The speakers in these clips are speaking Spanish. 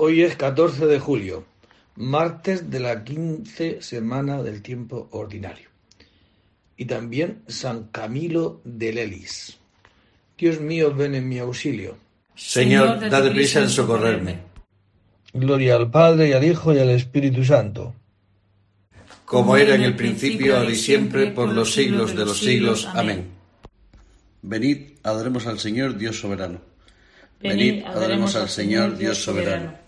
Hoy es 14 de julio, martes de la quince semana del tiempo ordinario. Y también San Camilo de Lelis. Dios mío, ven en mi auxilio. Señor, dad prisa en socorrerme. Gloria al Padre y al Hijo y al Espíritu Santo. Como era en el principio, ahora y siempre, por los siglos de los siglos. Amén. Venid, adoremos al Señor Dios soberano. Venid, adoremos al Señor Dios soberano.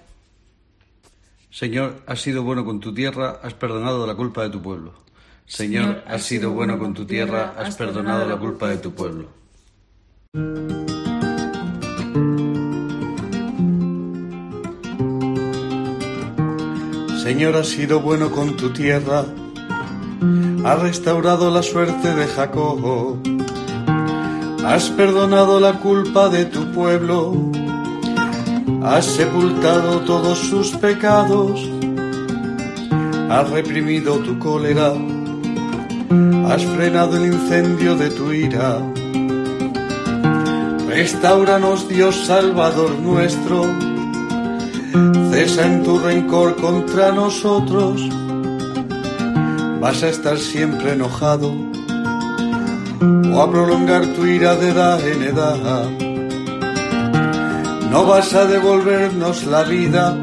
Señor, has sido bueno con tu tierra, has perdonado la culpa de tu pueblo. Señor, has sido bueno con tu tierra, has perdonado la culpa de tu pueblo. Señor, has sido bueno con tu tierra, has restaurado la suerte de Jacob, has perdonado la culpa de tu pueblo, has sepultado todos sus pecados, has reprimido tu cólera, has frenado el incendio de tu ira. Restauranos, Dios Salvador nuestro, cesa en tu rencor contra nosotros. Vas a estar siempre enojado o a prolongar tu ira de edad en edad. No vas a devolvernos la vida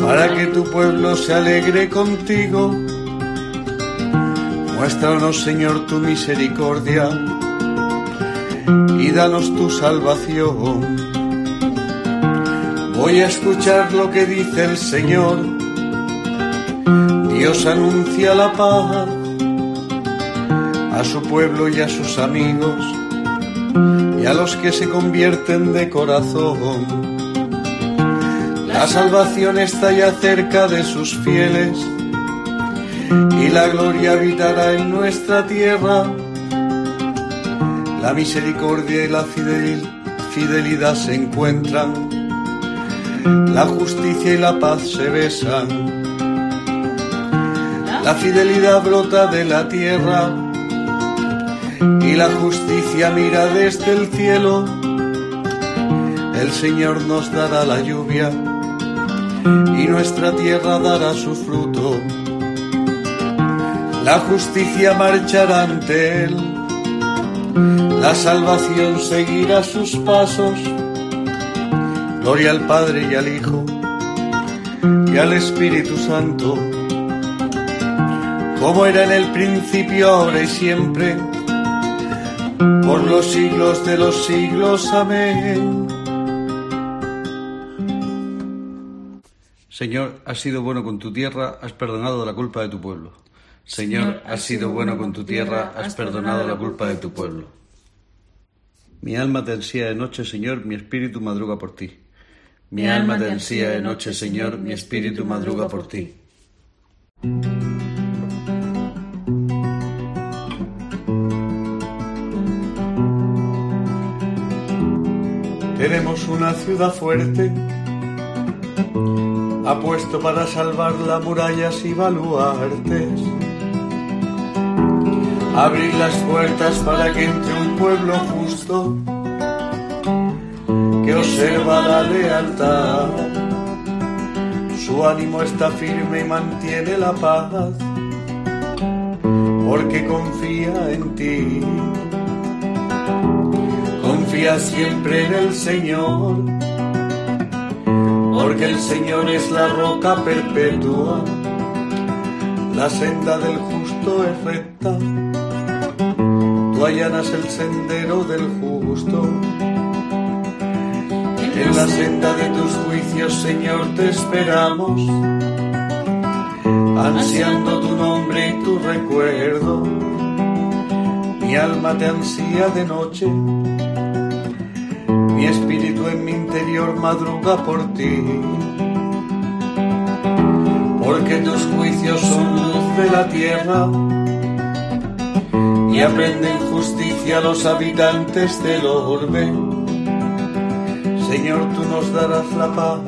para que tu pueblo se alegre contigo. Muéstranos, Señor, tu misericordia y danos tu salvación. Voy a escuchar lo que dice el Señor. Dios anuncia la paz a su pueblo y a sus amigos y a los que se convierten de corazón. La salvación está ya cerca de sus fieles y la gloria habitará en nuestra tierra. La misericordia y la fidelidad se encuentran la justicia y la paz se besan. La fidelidad brota de la tierra y la justicia mira desde el cielo. El Señor nos dará la lluvia y nuestra tierra dará su fruto. La justicia marchará ante Él la salvación seguirá sus pasos. Gloria al Padre y al Hijo y al Espíritu Santo, como era en el principio, ahora y siempre, por los siglos de los siglos. Amén. Señor, has sido bueno con tu tierra, has perdonado la culpa de tu pueblo. Señor, has sido bueno con tu tierra, has perdonado la culpa de tu pueblo. Mi alma te ansía de noche, Señor, mi espíritu madruga por ti. Mi alma te ansía de noche, Señor, mi espíritu madruga por ti. Tenemos una ciudad fuerte, apuesto para salvarla murallas y baluartes. Abrir las puertas para que entre un pueblo justo que observa la lealtad. Su ánimo está firme y mantiene la paz, porque confía en ti. Confía siempre en el Señor, porque el Señor es la roca perpetua, la senda del justo es recta, tú allanas el sendero del justo en la senda de tus juicios, Señor, te esperamos, ansiando tu nombre y tu recuerdo. Mi alma te ansía de noche, mi espíritu en mi interior madruga por ti. Porque tus juicios son luz de la tierra y aprenden justicia los habitantes del orbe Señor, tú nos darás la paz,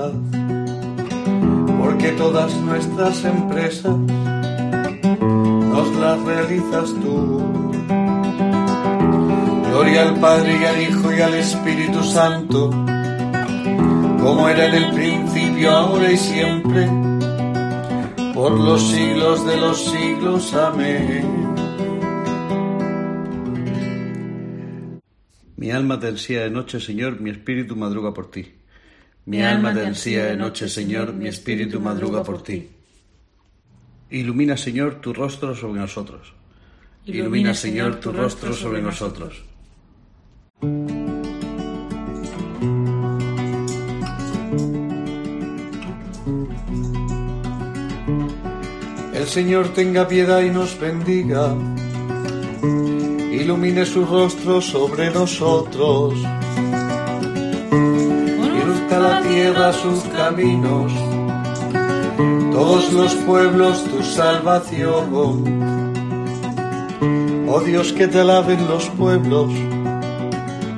porque todas nuestras empresas nos las realizas tú. Gloria al Padre y al Hijo y al Espíritu Santo, como era en el principio, ahora y siempre, por los siglos de los siglos. Amén. Mi alma te ansía de noche, Señor, mi espíritu madruga por ti. Mi alma te ansía de noche, Señor, mi espíritu madruga por ti. Ilumina, Señor, tu rostro sobre nosotros. Ilumina, Señor, tu rostro sobre nosotros. El Señor tenga piedad y nos bendiga ilumine su rostro sobre nosotros. Luzca la tierra sus caminos, todos los pueblos tu salvación. Oh Dios, que te alaben los pueblos,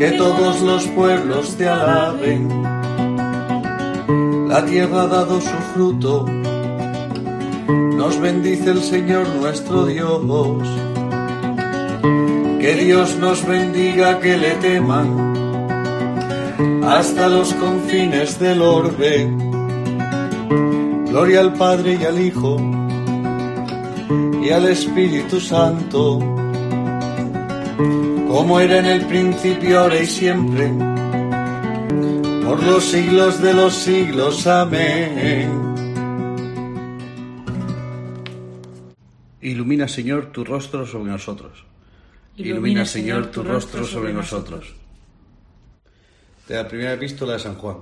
que todos los pueblos te alaben. La tierra ha dado su fruto, nos bendice el Señor nuestro Dios. Que Dios nos bendiga, que le teman hasta los confines del orbe. Gloria al Padre y al Hijo y al Espíritu Santo, como era en el principio, ahora y siempre, por los siglos de los siglos. Amén. Ilumina, Señor, tu rostro sobre nosotros. Ilumina, Señor, tu rostro sobre nosotros de la primera epístola de San Juan.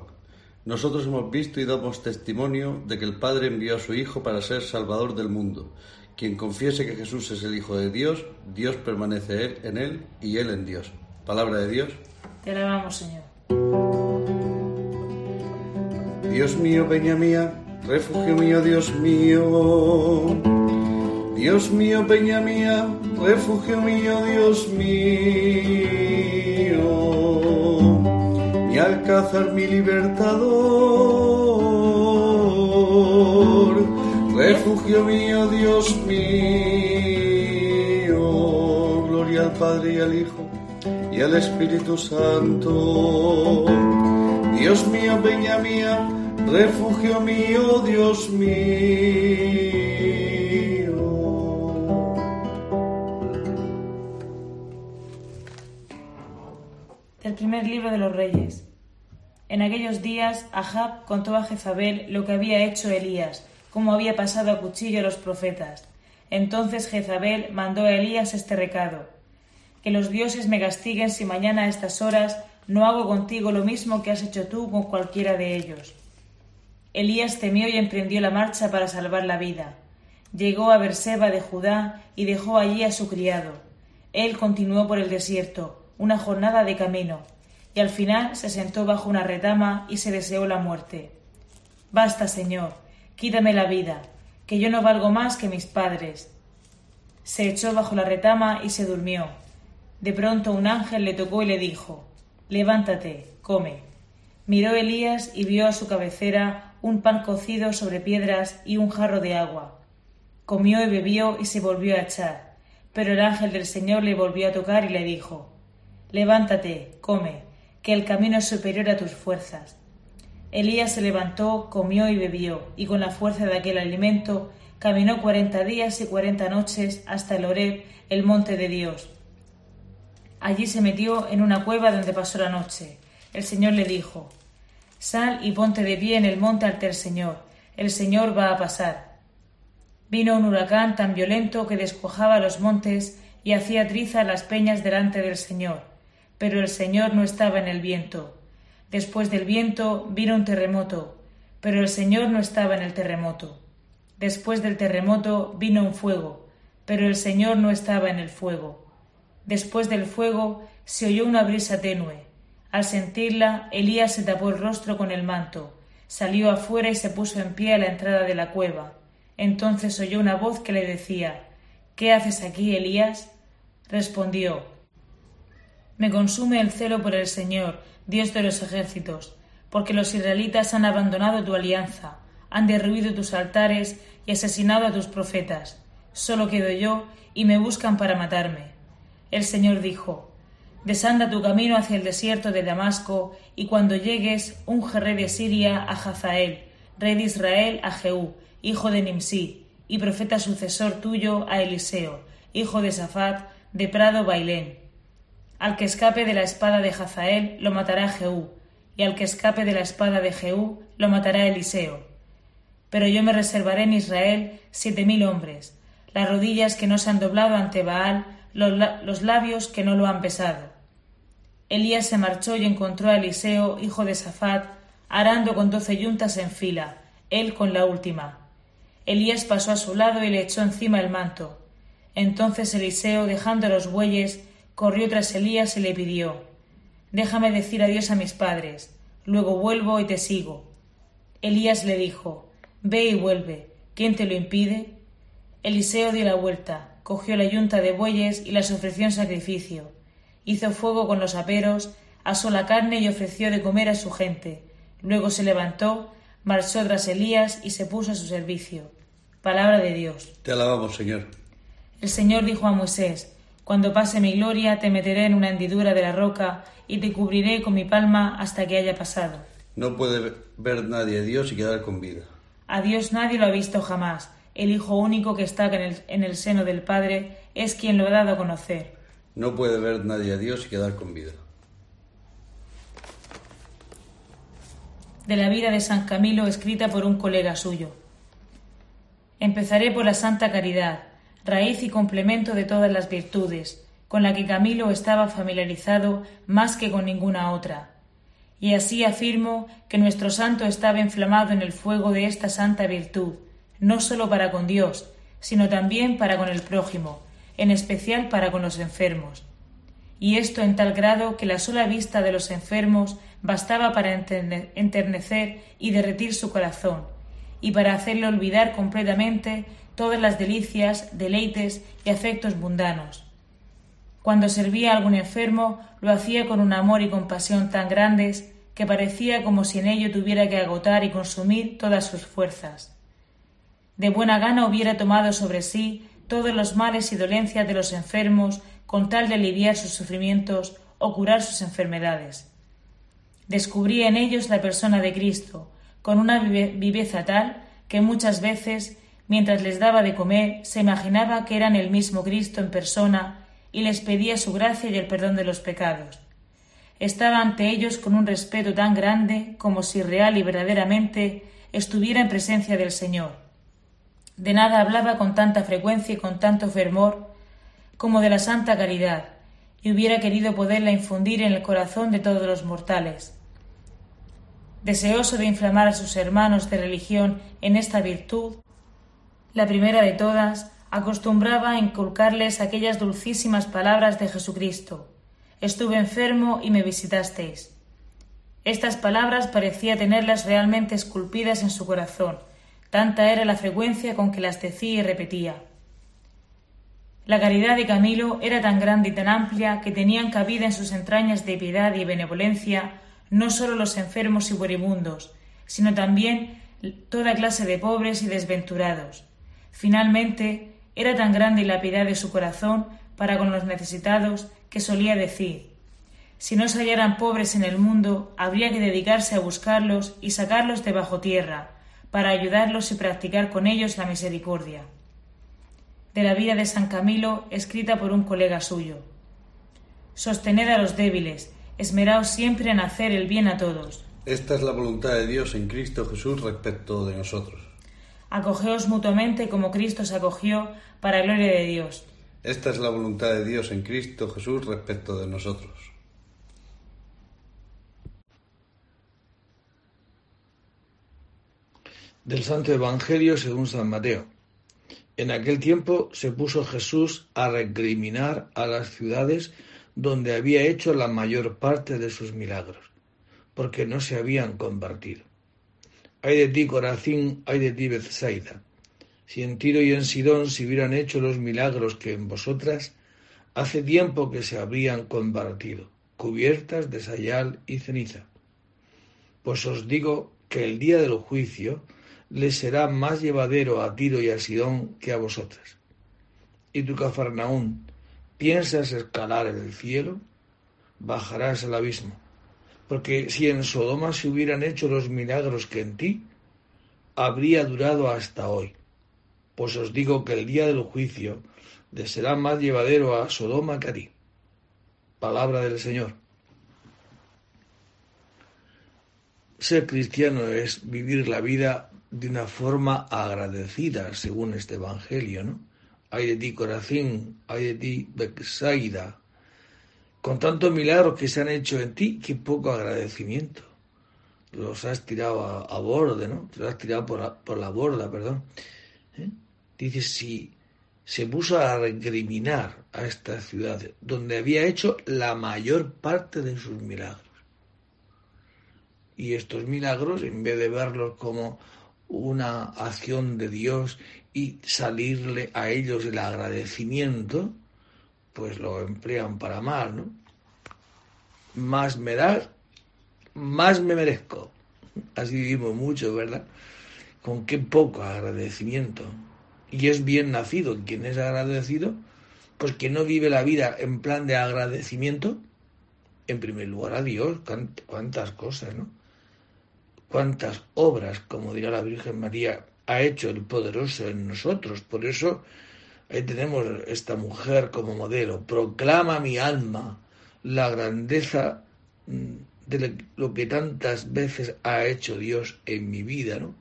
Nosotros hemos visto y damos testimonio de que el Padre envió a su Hijo para ser Salvador del mundo. Quien confiese que Jesús es el Hijo de Dios, Dios permanece en él y él en Dios. Palabra de Dios. Te alabamos, Señor. Dios mío, peña mía, refugio mío, Dios mío. Dios mío, peña mía, refugio mío, Dios mío. alcázar mi libertador, refugio mío, Dios mío, gloria al Padre y al Hijo y al Espíritu Santo. Dios mío, peña mía, refugio mío, Dios mío. El primer libro de los Reyes. En aquellos días, Ahab contó a Jezabel lo que había hecho Elías, cómo había pasado a cuchillo a los profetas. Entonces Jezabel mandó a Elías este recado: Que los dioses me castiguen si mañana a estas horas no hago contigo lo mismo que has hecho tú con cualquiera de ellos. Elías temió y emprendió la marcha para salvar la vida. Llegó a Berseba de Judá y dejó allí a su criado. Él continuó por el desierto, una jornada de camino, y al final se sentó bajo una retama y se deseó la muerte. Basta, Señor, quítame la vida, que yo no valgo más que mis padres. Se echó bajo la retama y se durmió. De pronto un ángel le tocó y le dijo Levántate, come. Miró Elías y vio a su cabecera un pan cocido sobre piedras y un jarro de agua. Comió y bebió y se volvió a echar. Pero el ángel del Señor le volvió a tocar y le dijo Levántate, come, que el camino es superior a tus fuerzas. Elías se levantó, comió y bebió, y con la fuerza de aquel alimento caminó cuarenta días y cuarenta noches hasta el Horeb, el monte de Dios. Allí se metió en una cueva donde pasó la noche. El Señor le dijo Sal y ponte de pie en el monte ante el Señor. El Señor va a pasar. Vino un huracán tan violento que descuajaba los montes y hacía triza las peñas delante del Señor pero el Señor no estaba en el viento. Después del viento vino un terremoto, pero el Señor no estaba en el terremoto. Después del terremoto vino un fuego, pero el Señor no estaba en el fuego. Después del fuego se oyó una brisa tenue. Al sentirla, Elías se tapó el rostro con el manto, salió afuera y se puso en pie a la entrada de la cueva. Entonces oyó una voz que le decía ¿Qué haces aquí, Elías? Respondió me consume el celo por el Señor, Dios de los ejércitos, porque los israelitas han abandonado tu alianza, han derruido tus altares y asesinado a tus profetas. Solo quedo yo y me buscan para matarme. El Señor dijo, Desanda tu camino hacia el desierto de Damasco, y cuando llegues, unge rey de Siria a Hazael, rey de Israel a Jehú, hijo de Nimsi, y profeta sucesor tuyo a Eliseo, hijo de Safat, de Prado Bailén al que escape de la espada de Hazael lo matará Jehú, y al que escape de la espada de Jehú lo matará Eliseo. Pero yo me reservaré en Israel siete mil hombres, las rodillas que no se han doblado ante Baal, los, labios que no lo han pesado. Elías se marchó y encontró a Eliseo, hijo de Safat, arando con doce yuntas en fila, él con la última. Elías pasó a su lado y le echó encima el manto. Entonces Eliseo, dejando los bueyes, corrió tras Elías y le pidió Déjame decir adiós a mis padres, luego vuelvo y te sigo. Elías le dijo Ve y vuelve. ¿Quién te lo impide? Eliseo dio la vuelta, cogió la yunta de bueyes y las ofreció en sacrificio. Hizo fuego con los aperos, asó la carne y ofreció de comer a su gente. Luego se levantó, marchó tras Elías y se puso a su servicio. Palabra de Dios. Te alabamos, Señor. El Señor dijo a Moisés cuando pase mi gloria, te meteré en una hendidura de la roca y te cubriré con mi palma hasta que haya pasado. No puede ver nadie a Dios y quedar con vida. A Dios nadie lo ha visto jamás. El Hijo único que está en el, en el seno del Padre es quien lo ha dado a conocer. No puede ver nadie a Dios y quedar con vida. De la vida de San Camilo escrita por un colega suyo. Empezaré por la Santa Caridad raíz y complemento de todas las virtudes, con la que Camilo estaba familiarizado más que con ninguna otra. Y así afirmo que nuestro santo estaba inflamado en el fuego de esta santa virtud, no sólo para con Dios, sino también para con el prójimo, en especial para con los enfermos. Y esto en tal grado que la sola vista de los enfermos bastaba para enternecer y derretir su corazón, y para hacerle olvidar completamente todas las delicias, deleites y afectos mundanos. Cuando servía a algún enfermo, lo hacía con un amor y compasión tan grandes que parecía como si en ello tuviera que agotar y consumir todas sus fuerzas. De buena gana hubiera tomado sobre sí todos los males y dolencias de los enfermos con tal de aliviar sus sufrimientos o curar sus enfermedades. Descubría en ellos la persona de Cristo, con una viveza tal que muchas veces, mientras les daba de comer, se imaginaba que eran el mismo Cristo en persona y les pedía su gracia y el perdón de los pecados estaba ante ellos con un respeto tan grande como si real y verdaderamente estuviera en presencia del Señor. De nada hablaba con tanta frecuencia y con tanto fervor como de la santa caridad, y hubiera querido poderla infundir en el corazón de todos los mortales. Deseoso de inflamar a sus hermanos de religión en esta virtud, la primera de todas acostumbraba a inculcarles aquellas dulcísimas palabras de Jesucristo, Estuve enfermo y me visitasteis. Estas palabras parecía tenerlas realmente esculpidas en su corazón, tanta era la frecuencia con que las decía y repetía. La caridad de Camilo era tan grande y tan amplia que tenían cabida en sus entrañas de piedad y benevolencia no sólo los enfermos y moribundos, sino también toda clase de pobres y desventurados. Finalmente, era tan grande la piedad de su corazón para con los necesitados que solía decir si no se hallaran pobres en el mundo, habría que dedicarse a buscarlos y sacarlos de bajo tierra, para ayudarlos y practicar con ellos la misericordia. De la vida de San Camilo, escrita por un colega suyo. Sostened a los débiles, esmeraos siempre en hacer el bien a todos. Esta es la voluntad de Dios en Cristo Jesús respecto de nosotros. Acogeos mutuamente como Cristo se acogió para gloria de Dios. Esta es la voluntad de Dios en Cristo Jesús respecto de nosotros. Del Santo Evangelio según San Mateo. En aquel tiempo se puso Jesús a recriminar a las ciudades donde había hecho la mayor parte de sus milagros, porque no se habían convertido. Hay de ti, Corazín, hay de ti, Bethsaida si en Tiro y en Sidón se hubieran hecho los milagros que en vosotras, hace tiempo que se habrían convertido, cubiertas de sayal y ceniza. Pues os digo que el día del juicio les será más llevadero a Tiro y a Sidón que a vosotras. Y tu Cafarnaún, ¿piensas escalar el cielo? Bajarás al abismo. Porque si en Sodoma se hubieran hecho los milagros que en ti, habría durado hasta hoy pues os digo que el día del juicio será más llevadero a Sodoma que a ti. Palabra del Señor. Ser cristiano es vivir la vida de una forma agradecida, según este Evangelio, ¿no? Hay de ti Corazín, hay de ti Bexaida. Con tantos milagros que se han hecho en ti, qué poco agradecimiento. Los has tirado a, borde, ¿no? Te los has tirado por la, por la borda, perdón. ¿Eh? dice, si se puso a recriminar a esta ciudad donde había hecho la mayor parte de sus milagros. Y estos milagros, en vez de verlos como una acción de Dios y salirle a ellos el agradecimiento, pues lo emplean para mal, ¿no? Más me das, más me merezco. Así vivimos mucho, ¿verdad? Con qué poco agradecimiento y es bien nacido, quien es agradecido, pues que no vive la vida en plan de agradecimiento, en primer lugar a Dios, cuántas cosas, ¿no? Cuántas obras, como dirá la Virgen María, ha hecho el poderoso en nosotros. Por eso ahí tenemos esta mujer como modelo. Proclama mi alma la grandeza mm, de lo que tantas veces ha hecho Dios en mi vida, ¿no?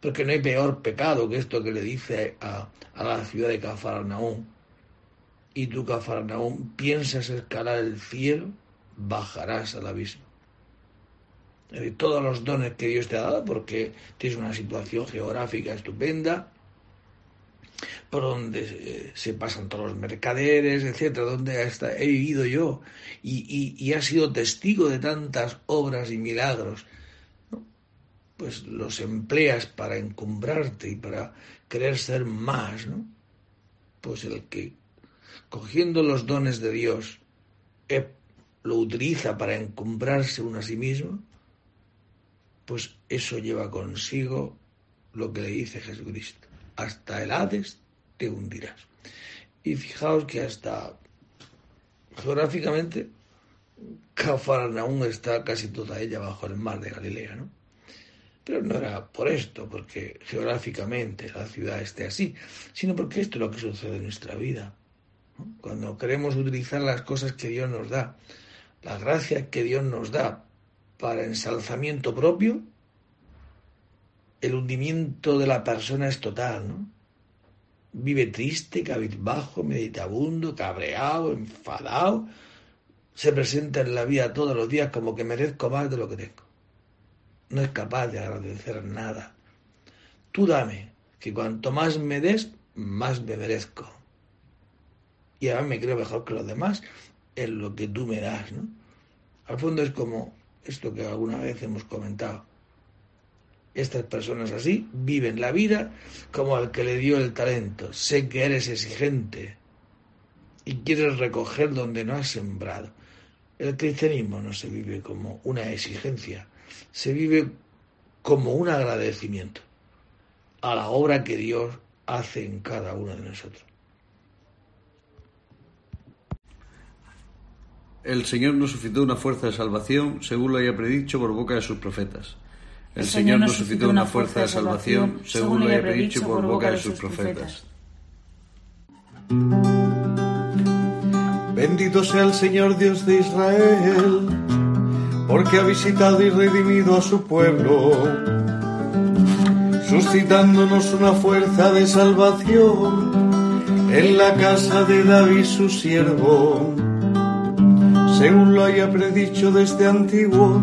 porque no hay peor pecado que esto que le dice a, la ciudad de Cafarnaúm. Y tú, Cafarnaúm, piensas escalar el cielo, bajarás al abismo. De todos los dones que Dios te ha dado, porque tienes una situación geográfica estupenda, por donde se pasan todos los mercaderes, etcétera, donde hasta he vivido yo y, y, ha sido testigo de tantas obras y milagros pues los empleas para encumbrarte y para querer ser más, ¿no? Pues el que, cogiendo los dones de Dios, lo utiliza para encumbrarse uno a sí mismo, pues eso lleva consigo lo que le dice Jesucristo. Hasta el Hades te hundirás. Y fijaos que hasta geográficamente Cafarnaún está casi toda ella bajo el mar de Galilea, ¿no? Pero no era por esto, porque geográficamente la ciudad esté así, sino porque esto es lo que sucede en nuestra vida. Cuando queremos utilizar las cosas que Dios nos da, la gracia que Dios nos da para ensalzamiento propio, el hundimiento de la persona es total, ¿no? Vive triste, cabizbajo, meditabundo, cabreado, enfadado, se presenta en la vida todos los días como que merezco más de lo que tengo. No es capaz de agradecer nada. Tú dame, que cuanto más me des, más me merezco. Y ahora me creo mejor que los demás en lo que tú me das, ¿no? Al fondo es como esto que alguna vez hemos comentado. Estas personas así viven la vida como al que le dio el talento. Sé que eres exigente y quieres recoger donde no has sembrado. El cristianismo no se vive como una exigencia, se vive como un agradecimiento a la obra que Dios hace en cada uno de nosotros. El Señor nos suscitó una fuerza de salvación, según lo haya predicho por boca de sus profetas. El Señor nos suscitó una fuerza de salvación, según lo haya predicho por boca de sus profetas. Bendito sea el Señor Dios de Israel, porque ha visitado y redimido a su pueblo, suscitándonos una fuerza de salvación en la casa de David su siervo según lo haya predicho desde antiguo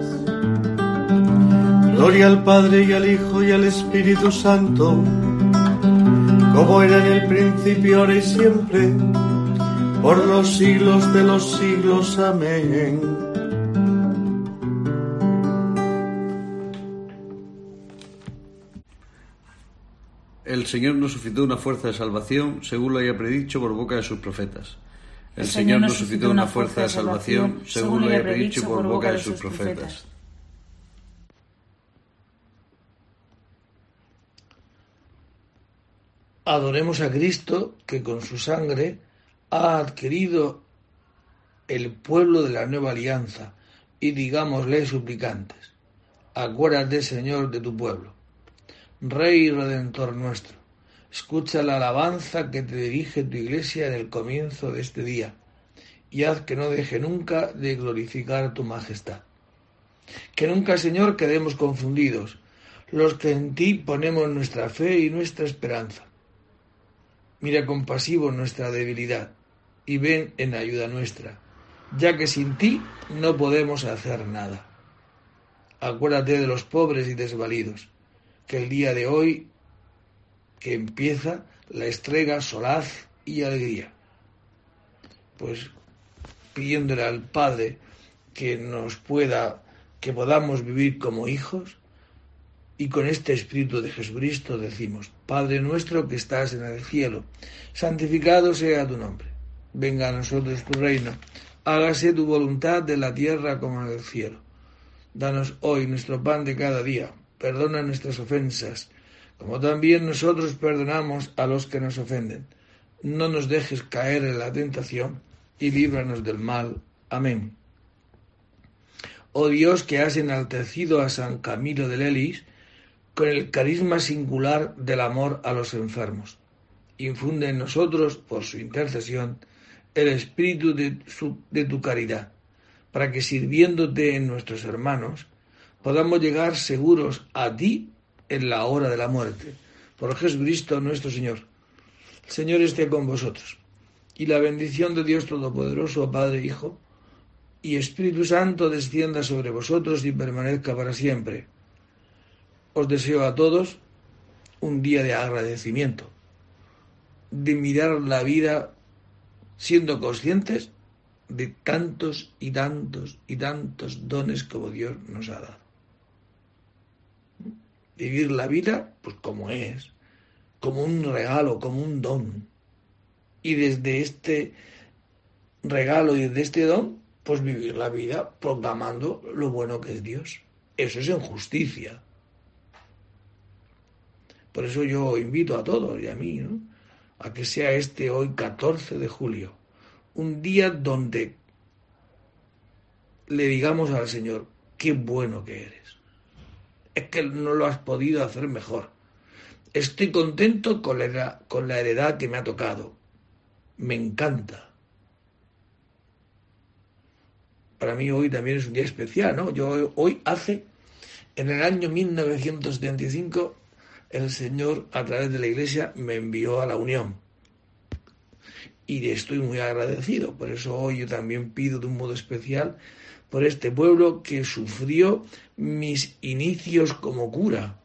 Gloria al Padre y al Hijo y al Espíritu Santo, como era en el principio, ahora y siempre, por los siglos de los siglos. Amén. El Señor nos suscitó una fuerza de salvación, según lo haya predicho por boca de sus profetas. El Señor nos suscitó una fuerza de salvación, según lo haya predicho por boca de sus profetas. Adoremos a Cristo que con su sangre ha adquirido el pueblo de la nueva alianza y digámosle suplicantes, acuérdate Señor de tu pueblo, Rey y Redentor nuestro Escucha la alabanza que te dirige tu iglesia en el comienzo de este día y haz que no deje nunca de glorificar tu majestad. Que nunca, Señor, quedemos confundidos, los que en ti ponemos nuestra fe y nuestra esperanza. Mira compasivo nuestra debilidad y ven en ayuda nuestra, ya que sin ti no podemos hacer nada. Acuérdate de los pobres y desvalidos, que el día de hoy que empieza la estrega solaz y alegría. Pues pidiéndole al Padre que nos pueda, que podamos vivir como hijos Y con este Espíritu de Jesucristo decimos, Padre nuestro que estás en el cielo, santificado sea tu nombre. Venga a nosotros tu reino, hágase tu voluntad de la tierra como en el cielo. Danos hoy nuestro pan de cada día, perdona nuestras ofensas, como también nosotros perdonamos a los que nos ofenden. No nos dejes caer en la tentación y líbranos del mal. Amén. Oh Dios que has enaltecido a San Camilo de Lelis con el carisma singular del amor a los enfermos. Infunde en nosotros, por su intercesión, el espíritu de, tu caridad, para que sirviéndote en nuestros hermanos, podamos llegar seguros a ti en la hora de la muerte. Por Jesucristo nuestro Señor. El Señor esté con vosotros. Y la bendición de Dios Todopoderoso, Padre, Hijo, y Espíritu Santo descienda sobre vosotros y permanezca para siempre. Os deseo a todos un día de agradecimiento, de mirar la vida siendo conscientes de tantos y tantos y tantos dones como Dios nos ha dado. Vivir la vida pues como es, como un regalo, como un don. Y desde este regalo y desde este don pues vivir la vida proclamando lo bueno que es Dios. Eso es en justicia. Por eso yo invito a todos y a mí, ¿no? a que sea este hoy 14 de julio, un día donde le digamos al Señor, qué bueno que eres. Es que no lo has podido hacer mejor. Estoy contento con la, con la heredad que me ha tocado. Me encanta para mí hoy también es un día especial, ¿no? Yo hoy hace, en el año 1975, el Señor a través de la Iglesia me envió a la Unión. Y estoy muy agradecido. Por eso hoy yo también pido de un modo especial por este pueblo que sufrió mis inicios como cura,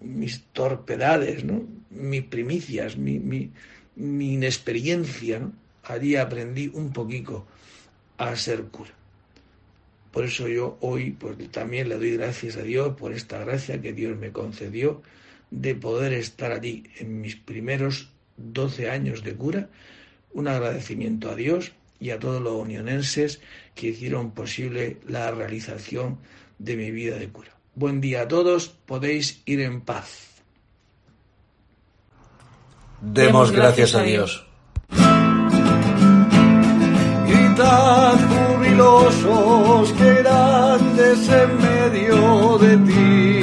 mis torpedades, mis primicias, mi, inexperiencia. Allí aprendí un poquito a ser cura. Por eso yo hoy pues, también le doy gracias a Dios por esta gracia que Dios me concedió de poder estar allí en mis primeros 12 años de cura. Un agradecimiento a Dios y a todos los unionenses que hicieron posible la realización de mi vida de cura. Buen día a todos, podéis ir en paz. Demos gracias a Dios. jubilosos que grandes en medio de ti.